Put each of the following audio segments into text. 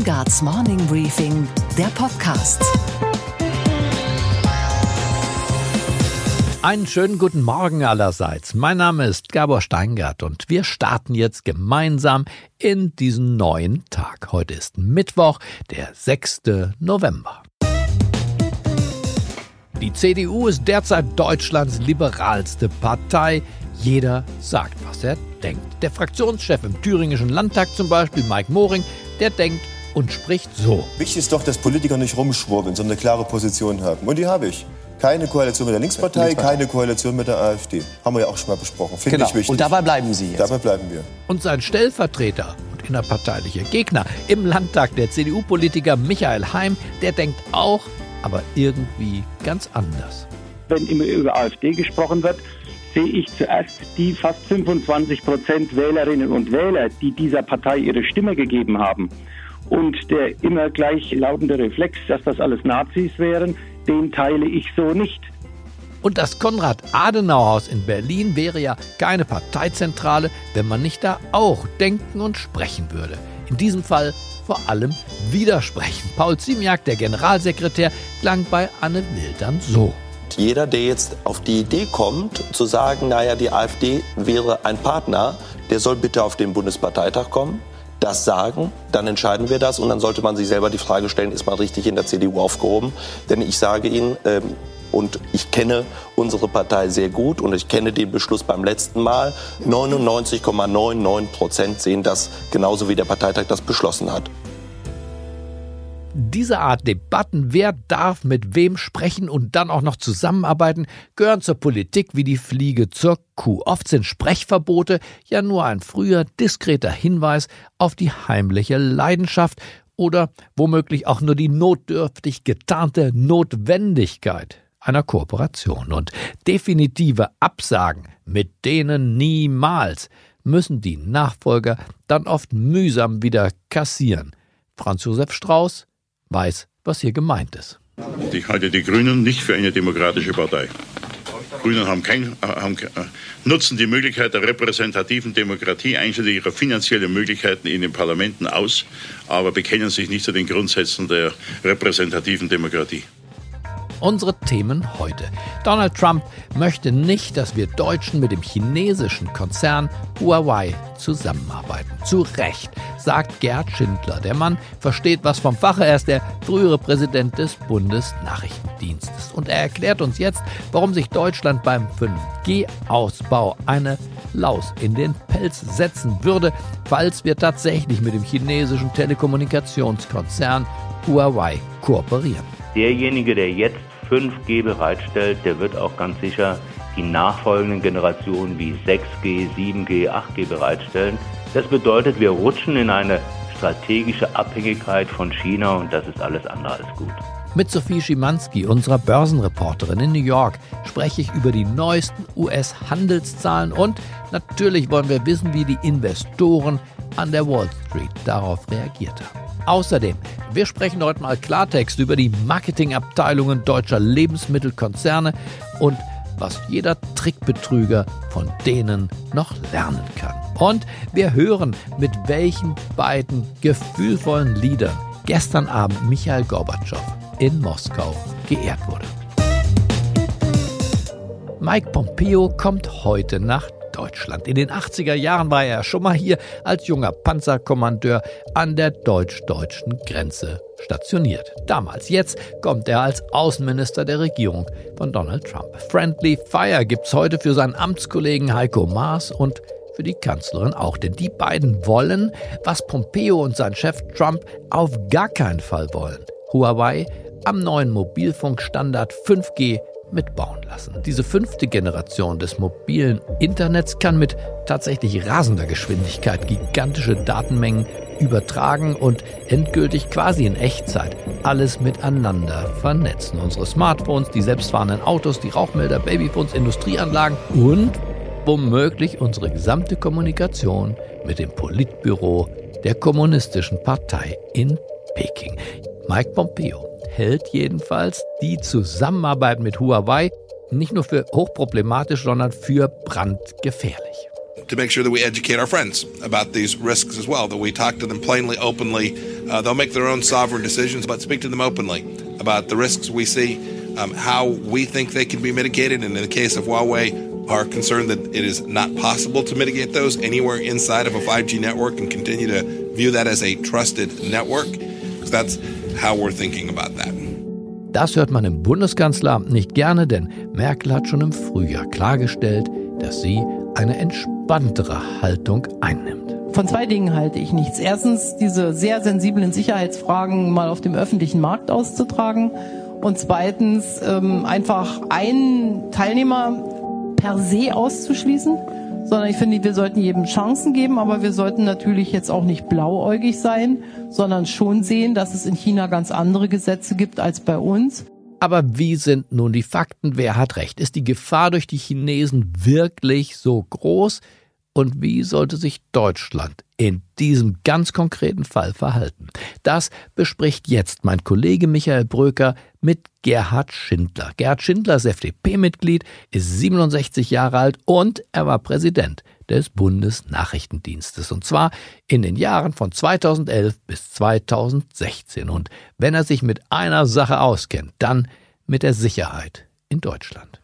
Steingarts Morning Briefing, der Podcast. Einen schönen guten Morgen allerseits. Mein Name ist Gabor Steingart und wir starten jetzt gemeinsam in diesen neuen Tag. Heute ist Mittwoch, der 6. November. Die CDU ist derzeit Deutschlands liberalste Partei. Jeder sagt, was er denkt. Der Fraktionschef im thüringischen Landtag zum Beispiel, Mike Moring, der denkt und spricht so. Wichtig ist doch, dass Politiker nicht rumschwurbeln, sondern eine klare Position haben. Und die habe ich. Keine Koalition mit der Linkspartei, keine Koalition mit der AfD. Haben wir ja auch schon mal besprochen. Finde genau. ich wichtig. Und dabei bleiben Sie jetzt. Dabei bleiben wir. Und sein Stellvertreter und innerparteilicher Gegner im Landtag, der CDU-Politiker Michael Heim, der denkt auch, aber irgendwie ganz anders. Wenn immer über AfD gesprochen wird, sehe ich zuerst die fast 25 Prozent Wählerinnen und Wähler, die dieser Partei ihre Stimme gegeben haben. Und der immer gleich lautende Reflex, dass das alles Nazis wären, den teile ich so nicht. Und das Konrad-Adenauer-Haus in Berlin wäre ja keine Parteizentrale, wenn man nicht da auch denken und sprechen würde. In diesem Fall vor allem widersprechen. Paul Ziemiak, der Generalsekretär, klang bei Anne Will dann so. Jeder, der jetzt auf die Idee kommt, zu sagen, naja, die AfD wäre ein Partner, der soll bitte auf den Bundesparteitag kommen, das sagen, dann entscheiden wir das und dann sollte man sich selber die Frage stellen, ist man richtig in der CDU aufgehoben? Denn ich sage Ihnen, ähm, und ich kenne unsere Partei sehr gut und ich kenne den Beschluss beim letzten Mal. 99,99 Prozent sehen das genauso wie der Parteitag das beschlossen hat. Diese Art Debatten, wer darf mit wem sprechen und dann auch noch zusammenarbeiten, gehören zur Politik wie die Fliege zur Kuh. Oft sind Sprechverbote ja nur ein früher diskreter Hinweis auf die heimliche Leidenschaft oder womöglich auch nur die notdürftig getarnte Notwendigkeit einer Kooperation. Und definitive Absagen, mit denen niemals, müssen die Nachfolger dann oft mühsam wieder kassieren. Franz Josef Strauß weiß, was hier gemeint ist. Ich halte die Grünen nicht für eine demokratische Partei. Grünen haben kein, haben, nutzen die Möglichkeit der repräsentativen Demokratie einschließlich ihrer finanziellen Möglichkeiten in den Parlamenten aus, aber bekennen sich nicht zu den Grundsätzen der repräsentativen Demokratie. Unsere Themen heute. Donald Trump möchte nicht, dass wir Deutschen mit dem chinesischen Konzern Huawei zusammenarbeiten. Zu Recht, sagt Gerd Schindler. Der Mann versteht was vom Fache. Er ist der frühere Präsident des Bundesnachrichtendienstes. Und er erklärt uns jetzt, warum sich Deutschland beim 5G-Ausbau eine Laus in den Pelz setzen würde, falls wir tatsächlich mit dem chinesischen Telekommunikationskonzern Huawei kooperieren. Derjenige, der jetzt 5G bereitstellt, der wird auch ganz sicher die nachfolgenden Generationen wie 6G, 7G, 8G bereitstellen. Das bedeutet, wir rutschen in eine strategische Abhängigkeit von China und das ist alles andere als gut. Mit Sophie Schimanski, unserer Börsenreporterin in New York, spreche ich über die neuesten US-Handelszahlen und natürlich wollen wir wissen, wie die Investoren an der Wall Street darauf reagiert haben. Außerdem, wir sprechen heute mal Klartext über die Marketingabteilungen deutscher Lebensmittelkonzerne und was jeder Trickbetrüger von denen noch lernen kann. Und wir hören, mit welchen beiden gefühlvollen Liedern gestern Abend Michael Gorbatschow in Moskau geehrt wurde. Mike Pompeo kommt heute nach Deutschland. In den 80er Jahren war er schon mal hier als junger Panzerkommandeur an der deutsch-deutschen Grenze stationiert. Damals, jetzt kommt er als Außenminister der Regierung von Donald Trump. Friendly Fire gibt's heute für seinen Amtskollegen Heiko Maas und für die Kanzlerin auch, denn die beiden wollen, was Pompeo und sein Chef Trump auf gar keinen Fall wollen. Huawei am neuen Mobilfunkstandard 5G mitbauen lassen. Diese fünfte Generation des mobilen Internets kann mit tatsächlich rasender Geschwindigkeit gigantische Datenmengen übertragen und endgültig quasi in Echtzeit alles miteinander vernetzen. Unsere Smartphones, die selbstfahrenden Autos, die Rauchmelder, Babyphones, Industrieanlagen und womöglich unsere gesamte Kommunikation mit dem Politbüro der Kommunistischen Partei in Peking. Mike Pompeo hält jedenfalls die Zusammenarbeit mit Huawei nicht nur für hochproblematisch, sondern für brandgefährlich. to make sure that we educate our friends about these risks as well, that we talk to them plainly, openly. Uh, they'll make their own sovereign decisions, but speak to them openly about the risks we see, um, how we think they can be mitigated, and in the case of Huawei, are concerned that it is not possible to mitigate those anywhere inside of a 5G network and continue to view that as a trusted network. Because that's how we're thinking about that. Das hört man im Bundeskanzleramt nicht gerne, denn Merkel hat schon im Frühjahr klargestellt, dass sie eine entspanntere Haltung einnimmt. Von zwei Dingen halte ich nichts. Erstens, diese sehr sensiblen Sicherheitsfragen mal auf dem öffentlichen Markt auszutragen. Und zweitens, ähm, einfach einen Teilnehmer per se auszuschließen, sondern ich finde, wir sollten jedem Chancen geben, aber wir sollten natürlich jetzt auch nicht blauäugig sein, sondern schon sehen, dass es in China ganz andere Gesetze gibt als bei uns. Aber wie sind nun die Fakten? Wer hat recht? Ist die Gefahr durch die Chinesen wirklich so groß? Und wie sollte sich Deutschland in diesem ganz konkreten Fall verhalten? Das bespricht jetzt mein Kollege Michael Bröker mit Gerhard Schindler. Gerhard Schindler ist FDP-Mitglied, ist 67 Jahre alt und er war Präsident des Bundesnachrichtendienstes. Und zwar in den Jahren von 2011 bis 2016. Und wenn er sich mit einer Sache auskennt, dann mit der Sicherheit in Deutschland.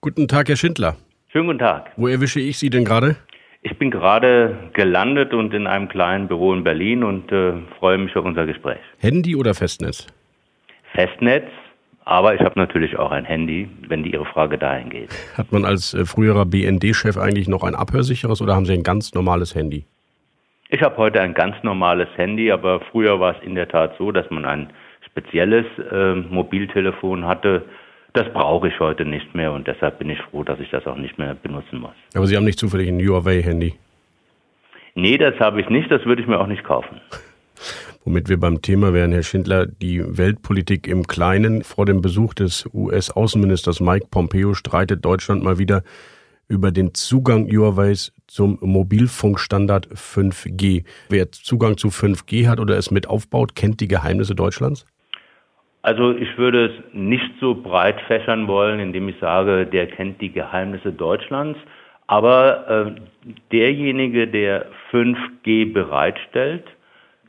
Guten Tag, Herr Schindler. Schönen guten Tag. Wo erwische ich Sie denn gerade? Ich bin gerade gelandet und in einem kleinen Büro in Berlin und äh, freue mich auf unser Gespräch. Handy oder Festnetz? Festnetz, aber ich habe natürlich auch ein Handy, wenn die Ihre Frage dahin geht. Hat man als äh, früherer BND-Chef eigentlich noch ein abhörsicheres oder haben Sie ein ganz normales Handy? Ich habe heute ein ganz normales Handy, aber früher war es in der Tat so, dass man ein spezielles äh, Mobiltelefon hatte, das brauche ich heute nicht mehr und deshalb bin ich froh, dass ich das auch nicht mehr benutzen muss. Aber Sie haben nicht zufällig ein Huawei-Handy? Nee, das habe ich nicht, das würde ich mir auch nicht kaufen. Womit wir beim Thema wären, Herr Schindler, die Weltpolitik im Kleinen. Vor dem Besuch des US-Außenministers Mike Pompeo streitet Deutschland mal wieder über den Zugang Huaweis zum Mobilfunkstandard 5G. Wer Zugang zu 5G hat oder es mit aufbaut, kennt die Geheimnisse Deutschlands? Also ich würde es nicht so breit fächern wollen, indem ich sage, der kennt die Geheimnisse Deutschlands. Aber äh, derjenige, der 5G bereitstellt,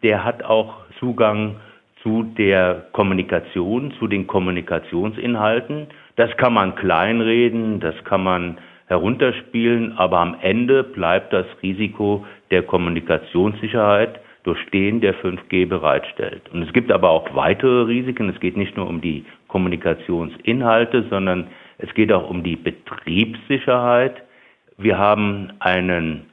der hat auch Zugang zu der Kommunikation, zu den Kommunikationsinhalten. Das kann man kleinreden, das kann man herunterspielen, aber am Ende bleibt das Risiko der Kommunikationssicherheit durch den, der 5G bereitstellt. Und es gibt aber auch weitere Risiken. Es geht nicht nur um die Kommunikationsinhalte, sondern es geht auch um die Betriebssicherheit. Wir haben einen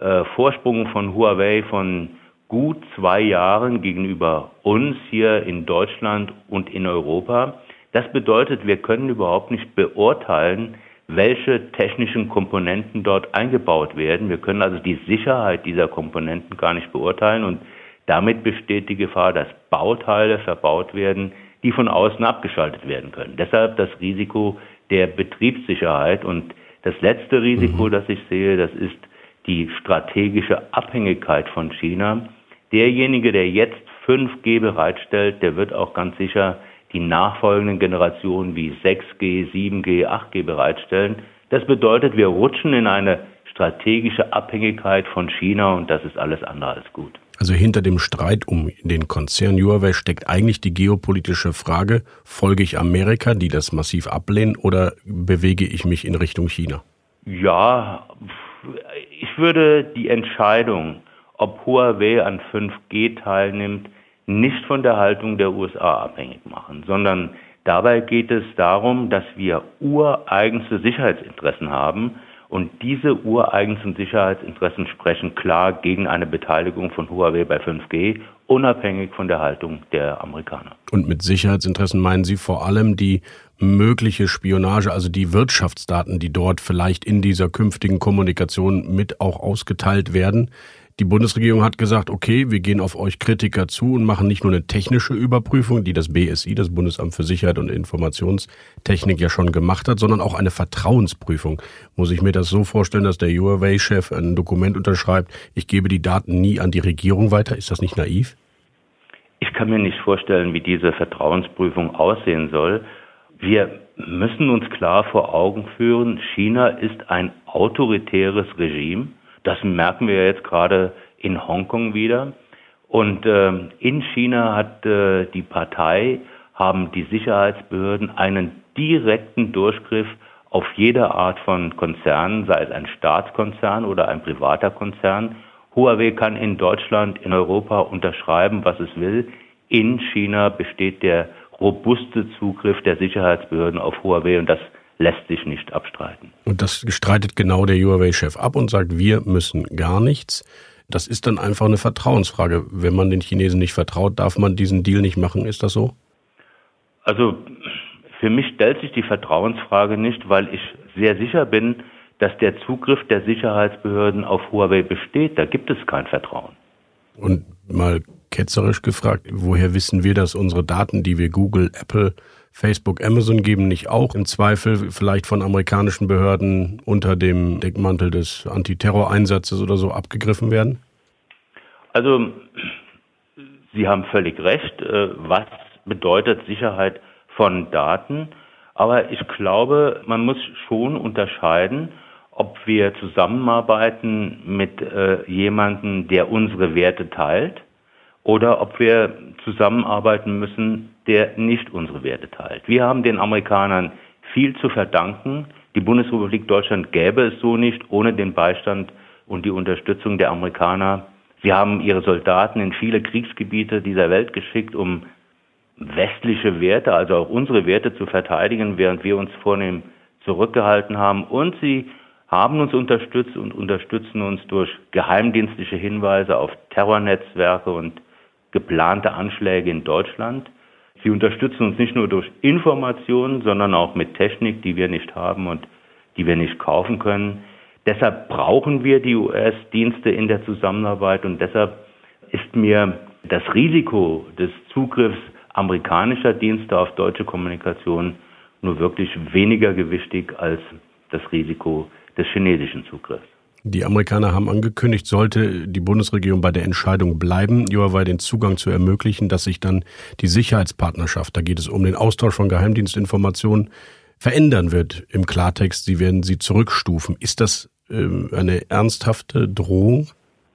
äh, Vorsprung von Huawei von gut zwei Jahren gegenüber uns hier in Deutschland und in Europa. Das bedeutet, wir können überhaupt nicht beurteilen, welche technischen Komponenten dort eingebaut werden. Wir können also die Sicherheit dieser Komponenten gar nicht beurteilen und damit besteht die Gefahr, dass Bauteile verbaut werden, die von außen abgeschaltet werden können. Deshalb das Risiko der Betriebssicherheit und das letzte Risiko, mhm. das ich sehe, das ist die strategische Abhängigkeit von China. Derjenige, der jetzt 5G bereitstellt, der wird auch ganz sicher die nachfolgenden Generationen wie 6G, 7G, 8G bereitstellen. Das bedeutet, wir rutschen in eine strategische Abhängigkeit von China und das ist alles andere als gut. Also hinter dem Streit um den Konzern Huawei steckt eigentlich die geopolitische Frage, folge ich Amerika, die das massiv ablehnen, oder bewege ich mich in Richtung China? Ja, ich würde die Entscheidung, ob Huawei an 5G teilnimmt, nicht von der Haltung der USA abhängig machen, sondern dabei geht es darum, dass wir ureigenste Sicherheitsinteressen haben und diese ureigensten Sicherheitsinteressen sprechen klar gegen eine Beteiligung von Huawei bei 5G, unabhängig von der Haltung der Amerikaner. Und mit Sicherheitsinteressen meinen Sie vor allem die mögliche Spionage, also die Wirtschaftsdaten, die dort vielleicht in dieser künftigen Kommunikation mit auch ausgeteilt werden? Die Bundesregierung hat gesagt, okay, wir gehen auf euch Kritiker zu und machen nicht nur eine technische Überprüfung, die das BSI, das Bundesamt für Sicherheit und Informationstechnik ja schon gemacht hat, sondern auch eine Vertrauensprüfung. Muss ich mir das so vorstellen, dass der Huawei-Chef ein Dokument unterschreibt, ich gebe die Daten nie an die Regierung weiter? Ist das nicht naiv? Ich kann mir nicht vorstellen, wie diese Vertrauensprüfung aussehen soll. Wir müssen uns klar vor Augen führen, China ist ein autoritäres Regime Das merken wir jetzt gerade in Hongkong wieder. Und äh, in China hat äh, die Partei, haben die Sicherheitsbehörden einen direkten Durchgriff auf jede Art von Konzernen, sei es ein Staatskonzern oder ein privater Konzern. Huawei kann in Deutschland, in Europa unterschreiben, was es will. In China besteht der robuste Zugriff der Sicherheitsbehörden auf Huawei und das lässt sich nicht abstreiten. Und das streitet genau der Huawei-Chef ab und sagt, wir müssen gar nichts. Das ist dann einfach eine Vertrauensfrage. Wenn man den Chinesen nicht vertraut, darf man diesen Deal nicht machen. Ist das so? Also für mich stellt sich die Vertrauensfrage nicht, weil ich sehr sicher bin, dass der Zugriff der Sicherheitsbehörden auf Huawei besteht. Da gibt es kein Vertrauen. Und mal ketzerisch gefragt, woher wissen wir, dass unsere Daten, die wir Google, Apple, Facebook, Amazon geben, nicht auch im Zweifel vielleicht von amerikanischen Behörden unter dem Deckmantel des Antiterroreinsatzes oder so abgegriffen werden? Also, Sie haben völlig recht. Äh, was bedeutet Sicherheit von Daten. Aber ich glaube, man muss schon unterscheiden, ob wir zusammenarbeiten mit äh, jemandem, der unsere Werte teilt, oder ob wir zusammenarbeiten müssen, der nicht unsere Werte teilt. Wir haben den Amerikanern viel zu verdanken. Die Bundesrepublik Deutschland gäbe es so nicht ohne den Beistand und die Unterstützung der Amerikaner. Sie haben ihre Soldaten in viele Kriegsgebiete dieser Welt geschickt, um westliche Werte, also auch unsere Werte zu verteidigen, während wir uns vornehm zurückgehalten haben. Und sie haben uns unterstützt und unterstützen uns durch geheimdienstliche Hinweise auf Terrornetzwerke und geplante Anschläge in Deutschland. Sie unterstützen uns nicht nur durch Informationen, sondern auch mit Technik, die wir nicht haben und die wir nicht kaufen können. Deshalb brauchen wir die US-Dienste in der Zusammenarbeit und deshalb ist mir das Risiko des Zugriffs amerikanischer Dienste auf deutsche Kommunikation nur wirklich weniger gewichtig als das Risiko des chinesischen Zugriffs. Die Amerikaner haben angekündigt, sollte die Bundesregierung bei der Entscheidung bleiben, Huawei den Zugang zu ermöglichen, dass sich dann die Sicherheitspartnerschaft, da geht es um den Austausch von Geheimdienstinformationen, verändern wird im Klartext. Sie werden sie zurückstufen. Ist das äh, eine ernsthafte Drohung?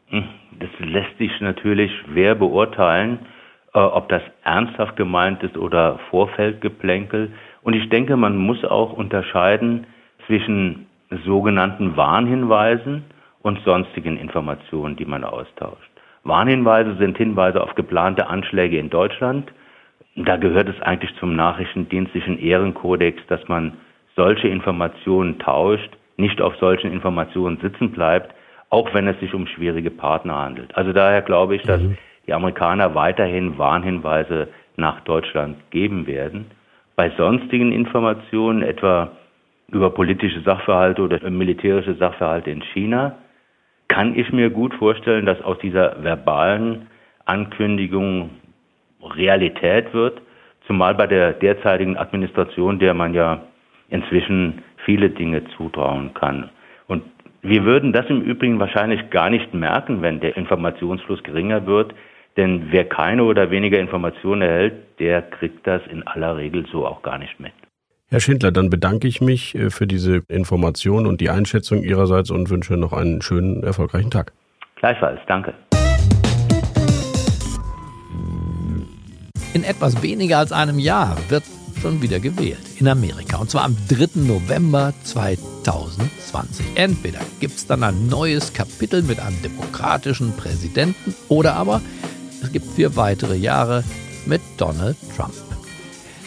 Hm, das lässt sich natürlich schwer beurteilen. Äh, ob das ernsthaft gemeint ist oder Vorfeldgeplänkel. Und ich denke, man muss auch unterscheiden zwischen sogenannten Warnhinweisen und sonstigen Informationen, die man austauscht. Warnhinweise sind Hinweise auf geplante Anschläge in Deutschland. Da gehört es eigentlich zum nachrichtendienstlichen Ehrenkodex, dass man solche Informationen tauscht, nicht auf solchen Informationen sitzen bleibt, auch wenn es sich um schwierige Partner handelt. Also daher glaube ich, dass mhm die Amerikaner weiterhin Warnhinweise nach Deutschland geben werden. Bei sonstigen Informationen, etwa über politische Sachverhalte oder militärische Sachverhalte in China, kann ich mir gut vorstellen, dass aus dieser verbalen Ankündigung Realität wird, zumal bei der derzeitigen Administration, der man ja inzwischen viele Dinge zutrauen kann. Und wir würden das im Übrigen wahrscheinlich gar nicht merken, wenn der Informationsfluss geringer wird, denn wer keine oder weniger Informationen erhält, der kriegt das in aller Regel so auch gar nicht mit. Herr Schindler, dann bedanke ich mich äh, für diese Information und die Einschätzung Ihrerseits und wünsche noch einen schönen, erfolgreichen Tag. Gleichfalls, danke. In etwas weniger als einem Jahr wird schon wieder gewählt in Amerika. Und zwar am 3. November 2020. Entweder gibt es dann ein neues Kapitel mit einem demokratischen Präsidenten oder aber es gibt vier weitere Jahre mit Donald Trump.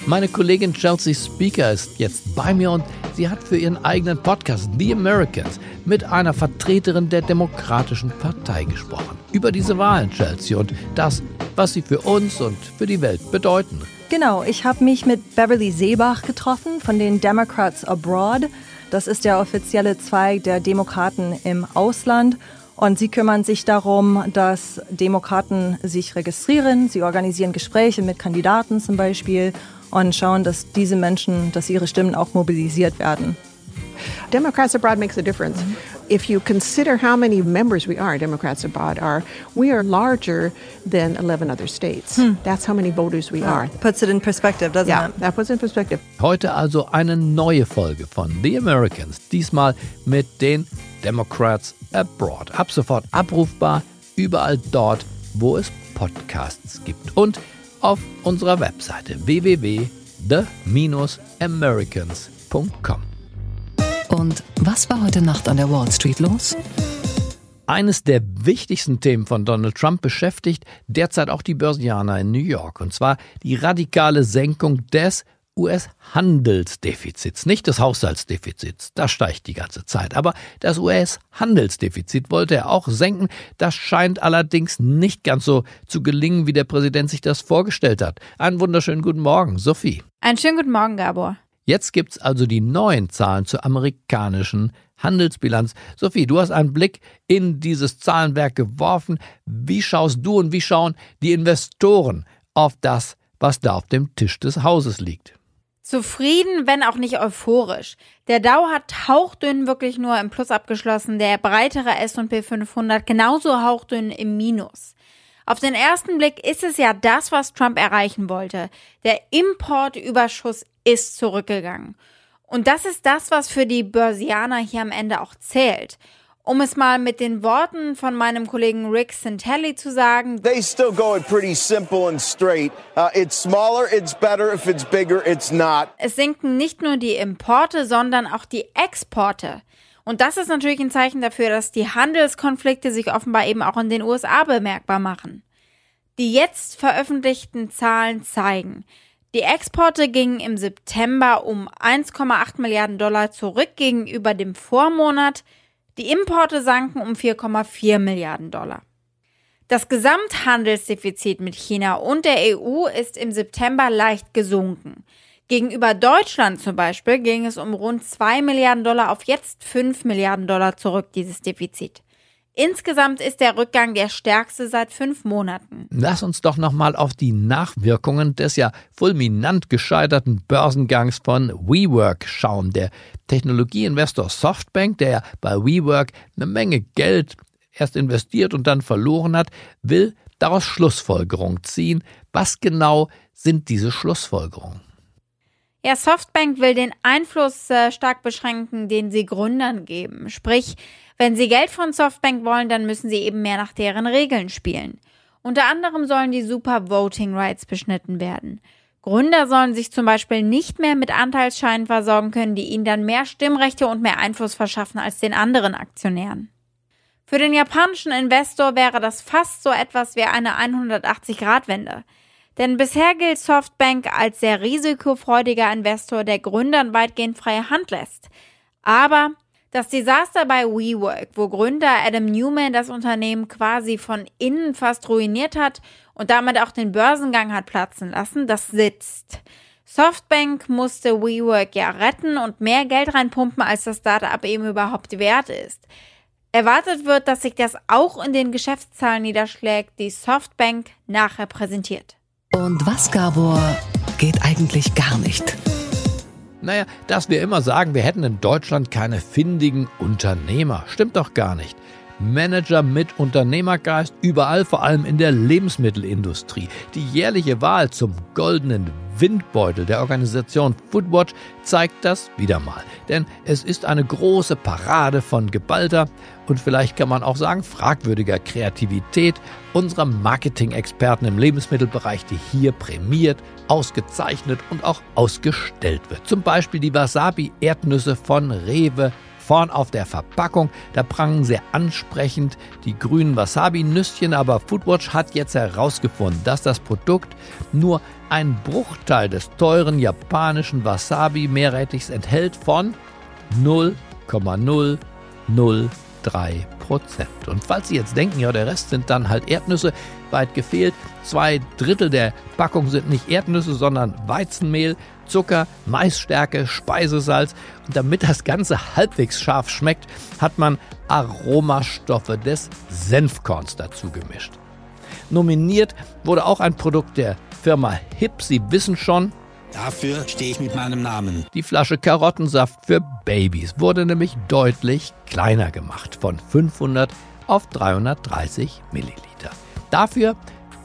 Meine Kollegin Chelsea Speaker ist jetzt bei mir und sie hat für ihren eigenen Podcast The Americans mit einer Vertreterin der Demokratischen Partei gesprochen. Über diese Wahlen, Chelsea, und das, was sie für uns und für die Welt bedeuten. Genau, ich habe mich mit Beverly Seebach getroffen von den Democrats Abroad. Das ist der offizielle Zweig der Demokraten im Ausland. Und sie kümmern sich darum, dass Demokraten sich registrieren. Sie organisieren Gespräche mit Kandidaten zum Beispiel und schauen, dass diese Menschen, dass ihre Stimmen auch mobilisiert werden. Democrats abroad makes a difference. If you consider how many members we are, Democrats abroad are, we are larger than 11 other states. That's how many voters we are. Puts it in perspective, doesn't Yeah, it? that puts it in perspective. Heute also eine neue Folge von The Americans, diesmal mit den Democrats Abroad. Ab sofort abrufbar überall dort, wo es Podcasts gibt und auf unserer Webseite www.the-americans.com. Und was war heute Nacht an der Wall Street los? Eines der wichtigsten Themen von Donald Trump beschäftigt derzeit auch die Börsianer in New York, und zwar die radikale Senkung des US-Handelsdefizits, nicht des Haushaltsdefizits, das steigt die ganze Zeit, aber das US-Handelsdefizit wollte er auch senken, das scheint allerdings nicht ganz so zu gelingen, wie der Präsident sich das vorgestellt hat. Einen wunderschönen guten Morgen, Sophie. Einen schönen guten Morgen, Gabor. Jetzt gibt's also die neuen Zahlen zur amerikanischen Handelsbilanz. Sophie, du hast einen Blick in dieses Zahlenwerk geworfen. Wie schaust du und wie schauen die Investoren auf das, was da auf dem Tisch des Hauses liegt? Zufrieden, wenn auch nicht euphorisch. Der Dow hat hauchdünn wirklich nur im Plus abgeschlossen, der breitere S&P 500 genauso hauchdünn im Minus. Auf den ersten Blick ist es ja das, was Trump erreichen wollte. Der Importüberschuss ist zurückgegangen. Und das ist das, was für die Börsianer hier am Ende auch zählt. Um es mal mit den Worten von meinem Kollegen Rick Santelli zu sagen, They still go it pretty simple and straight. Uh, it's smaller, it's better. If it's bigger, it's not. es sinken nicht nur die Importe, sondern auch die Exporte. Und das ist natürlich ein Zeichen dafür, dass die Handelskonflikte sich offenbar eben auch in den USA bemerkbar machen. Die jetzt veröffentlichten Zahlen zeigen, die Exporte gingen im September um 1,8 Milliarden Dollar zurück gegenüber dem Vormonat, die Importe sanken um 4,4 Milliarden Dollar. Das Gesamthandelsdefizit mit China und der EU ist im September leicht gesunken. Gegenüber Deutschland zum Beispiel ging es um rund 2 Milliarden Dollar auf jetzt 5 Milliarden Dollar zurück, dieses Defizit. Insgesamt ist der Rückgang der stärkste seit fünf Monaten. Lass uns doch nochmal auf die Nachwirkungen des ja fulminant gescheiterten Börsengangs von WeWork schauen. Der Technologieinvestor Softbank, der ja bei WeWork eine Menge Geld erst investiert und dann verloren hat, will daraus Schlussfolgerungen ziehen. Was genau sind diese Schlussfolgerungen? Ja, Softbank will den Einfluss äh, stark beschränken, den sie Gründern geben. Sprich, wenn sie Geld von Softbank wollen, dann müssen sie eben mehr nach deren Regeln spielen. Unter anderem sollen die Super Voting Rights beschnitten werden. Gründer sollen sich zum Beispiel nicht mehr mit Anteilsscheinen versorgen können, die ihnen dann mehr Stimmrechte und mehr Einfluss verschaffen als den anderen Aktionären. Für den japanischen Investor wäre das fast so etwas wie eine 180-Grad-Wende. Denn bisher gilt Softbank als sehr risikofreudiger Investor, der Gründern weitgehend freie Hand lässt. Aber das Desaster bei WeWork, wo Gründer Adam Newman das Unternehmen quasi von innen fast ruiniert hat und damit auch den Börsengang hat platzen lassen, das sitzt. Softbank musste WeWork ja retten und mehr Geld reinpumpen, als das Startup eben überhaupt wert ist. Erwartet wird, dass sich das auch in den Geschäftszahlen niederschlägt, die Softbank nachher präsentiert. Und was, Gabor, geht eigentlich gar nicht? Naja, dass wir immer sagen, wir hätten in Deutschland keine findigen Unternehmer. Stimmt doch gar nicht. Manager mit Unternehmergeist überall, vor allem in der Lebensmittelindustrie. Die jährliche Wahl zum goldenen Windbeutel der Organisation Foodwatch zeigt das wieder mal. Denn es ist eine große Parade von geballter und vielleicht kann man auch sagen fragwürdiger Kreativität unserer Marketing-Experten im Lebensmittelbereich, die hier prämiert, ausgezeichnet und auch ausgestellt wird. Zum Beispiel die Wasabi-Erdnüsse von Rewe vorn auf der Verpackung. Da prangen sehr ansprechend die grünen Wasabi-Nüsschen, aber Foodwatch hat jetzt herausgefunden, dass das Produkt nur einen Bruchteil des teuren japanischen Wasabi-Meerrettichs enthält von 0,003 Prozent. Und falls Sie jetzt denken, ja, der Rest sind dann halt Erdnüsse, weit gefehlt. Zwei Drittel der Packung sind nicht Erdnüsse, sondern Weizenmehl, Zucker, Maisstärke, Speisesalz. Und damit das Ganze halbwegs scharf schmeckt, hat man Aromastoffe des Senfkorns dazu gemischt. Nominiert wurde auch ein Produkt der Firma HIP. Sie wissen schon, Dafür stehe ich mit meinem Namen. Die Flasche Karottensaft für Babys wurde nämlich deutlich kleiner gemacht, von 500 auf 330 Milliliter. Dafür,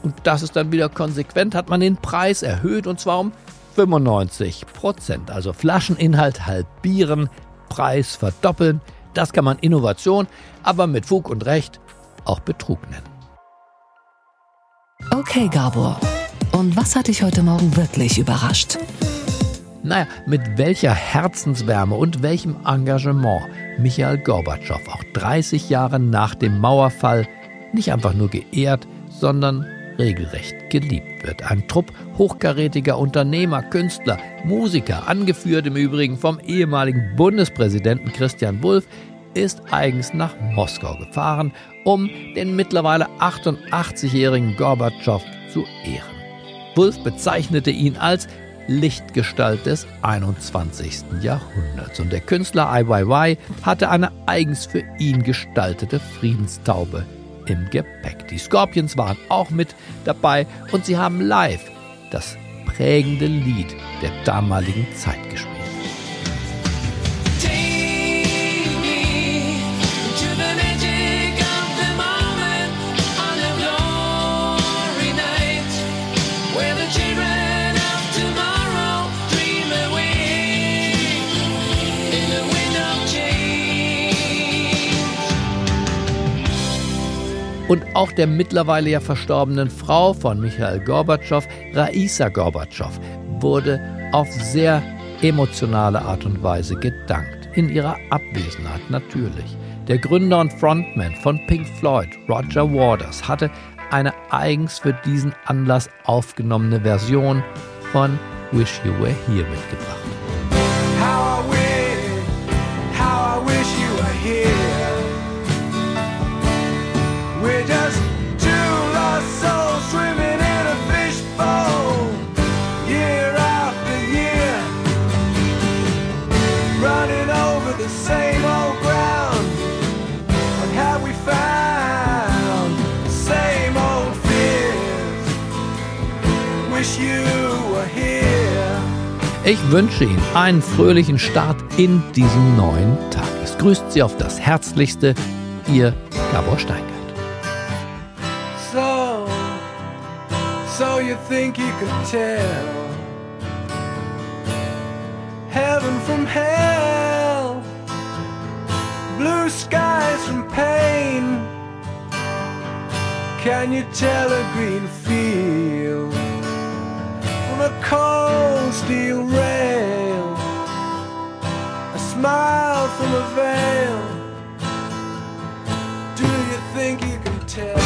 und das ist dann wieder konsequent, hat man den Preis erhöht und zwar um 95 Prozent. Also Flascheninhalt halbieren, Preis verdoppeln. Das kann man Innovation, aber mit Fug und Recht auch Betrug nennen. Okay, Gabor. Und was hat dich heute Morgen wirklich überrascht? Naja, mit welcher Herzenswärme und welchem Engagement Michael Gorbatschow auch 30 Jahre nach dem Mauerfall nicht einfach nur geehrt, sondern regelrecht geliebt wird. Ein Trupp hochkarätiger Unternehmer, Künstler, Musiker, angeführt im Übrigen vom ehemaligen Bundespräsidenten Christian Wulff, ist eigens nach Moskau gefahren, um den mittlerweile 88-jährigen Gorbatschow zu ehren. Wulff bezeichnete ihn als Lichtgestalt des 21. Jahrhunderts. Und der Künstler Weiwei hatte eine eigens für ihn gestaltete Friedenstaube im Gepäck. Die Scorpions waren auch mit dabei und sie haben live das prägende Lied der damaligen Zeit gespielt. Und auch der mittlerweile ja verstorbenen Frau von Michael Gorbatschow, Raisa Gorbatschow, wurde auf sehr emotionale Art und Weise gedankt. In ihrer Abwesenheit natürlich. Der Gründer und Frontman von Pink Floyd, Roger Waters, hatte eine eigens für diesen Anlass aufgenommene Version von Wish You Were Here mitgebracht. Ich wünsche Ihnen einen fröhlichen Start in diesen neuen Tag. Es grüßt Sie auf das Herzlichste, Ihr Gabor Steingart. So, so you think you could tell Heaven from hell Blue skies from pain Can you tell a green field from a cold steel rail, a smile from a veil. Do you think you can tell?